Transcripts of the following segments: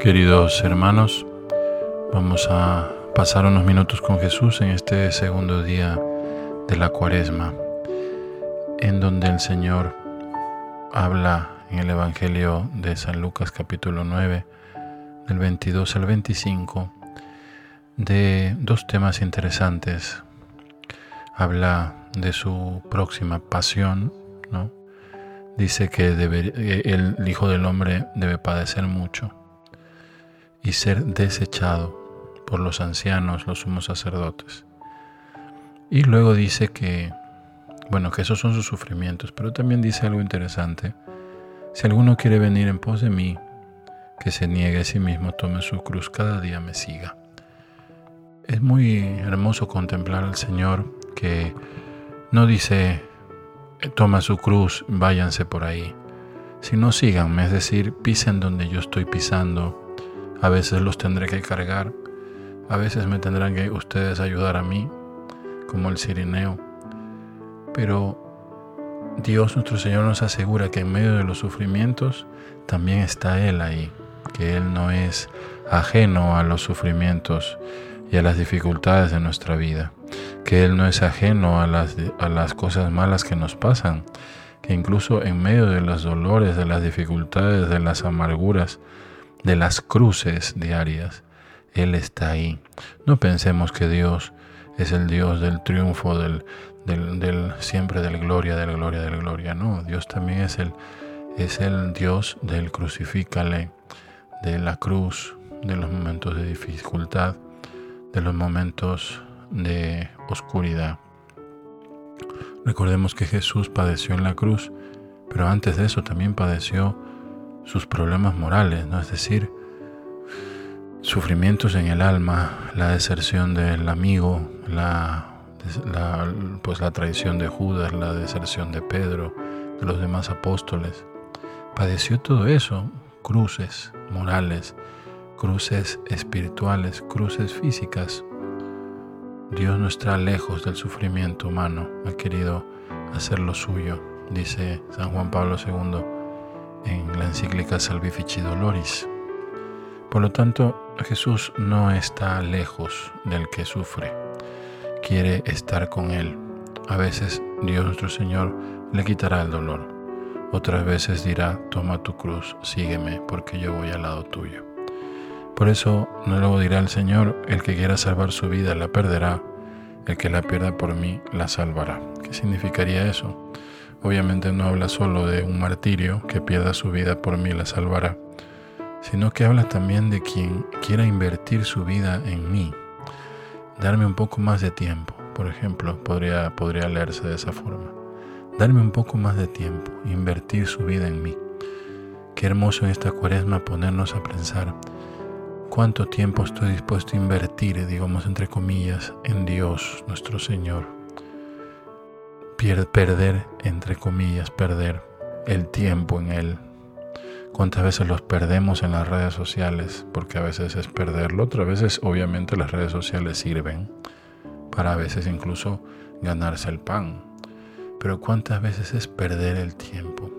Queridos hermanos, vamos a pasar unos minutos con Jesús en este segundo día de la cuaresma, en donde el Señor habla en el Evangelio de San Lucas capítulo 9, del 22 al 25, de dos temas interesantes. Habla de su próxima pasión, ¿no? Dice que el Hijo del Hombre debe padecer mucho y ser desechado por los ancianos, los sumos sacerdotes. Y luego dice que, bueno, que esos son sus sufrimientos, pero también dice algo interesante. Si alguno quiere venir en pos de mí, que se niegue a sí mismo, tome su cruz, cada día me siga. Es muy hermoso contemplar al Señor que no dice, toma su cruz, váyanse por ahí, sino síganme, es decir, pisen donde yo estoy pisando, a veces los tendré que cargar, a veces me tendrán que ustedes ayudar a mí, como el sirineo. Pero Dios nuestro Señor nos asegura que en medio de los sufrimientos también está Él ahí, que Él no es ajeno a los sufrimientos y a las dificultades de nuestra vida, que Él no es ajeno a las, a las cosas malas que nos pasan, que incluso en medio de los dolores, de las dificultades, de las amarguras, de las cruces diarias, Él está ahí. No pensemos que Dios es el Dios del triunfo, del, del, siempre del gloria, del gloria, del gloria. No, Dios también es el, es el Dios del crucifícale, de la cruz, de los momentos de dificultad, de los momentos de oscuridad. Recordemos que Jesús padeció en la cruz, pero antes de eso también padeció sus problemas morales, ¿no? es decir, sufrimientos en el alma, la deserción del amigo, la, pues la traición de Judas, la deserción de Pedro, de los demás apóstoles. Padeció todo eso, cruces morales, cruces espirituales, cruces físicas. Dios no está lejos del sufrimiento humano, ha querido hacer lo suyo, dice San Juan Pablo II en la encíclica Salvifici Doloris. Por lo tanto, Jesús no está lejos del que sufre, quiere estar con él. A veces Dios nuestro Señor le quitará el dolor, otras veces dirá, toma tu cruz, sígueme, porque yo voy al lado tuyo. Por eso no luego dirá el Señor, el que quiera salvar su vida la perderá, el que la pierda por mí la salvará. ¿Qué significaría eso? Obviamente no habla solo de un martirio que pierda su vida por mí la salvará, sino que habla también de quien quiera invertir su vida en mí, darme un poco más de tiempo, por ejemplo, podría, podría leerse de esa forma. Darme un poco más de tiempo, invertir su vida en mí. Qué hermoso en esta cuaresma ponernos a pensar cuánto tiempo estoy dispuesto a invertir, digamos entre comillas, en Dios nuestro Señor perder, entre comillas, perder el tiempo en Él. ¿Cuántas veces los perdemos en las redes sociales? Porque a veces es perderlo, otras veces obviamente las redes sociales sirven para a veces incluso ganarse el pan. Pero ¿cuántas veces es perder el tiempo?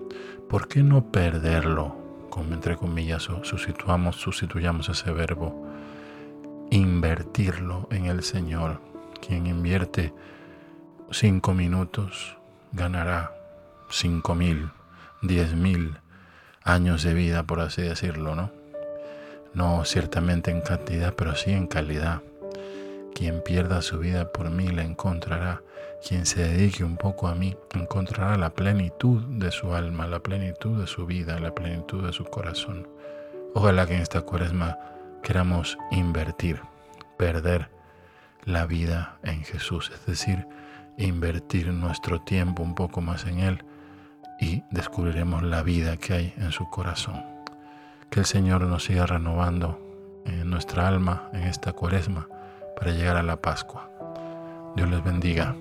¿Por qué no perderlo? Como entre comillas sustituamos, sustituyamos ese verbo. Invertirlo en el Señor. Quien invierte cinco minutos ganará cinco mil, diez mil años de vida, por así decirlo, ¿no? No ciertamente en cantidad, pero sí en calidad. Quien pierda su vida por mí la encontrará. Quien se dedique un poco a mí encontrará la plenitud de su alma, la plenitud de su vida, la plenitud de su corazón. Ojalá que en esta cuaresma queramos invertir, perder la vida en Jesús, es decir, invertir nuestro tiempo un poco más en Él y descubriremos la vida que hay en su corazón. Que el Señor nos siga renovando en nuestra alma en esta cuaresma para llegar a la Pascua. Dios les bendiga.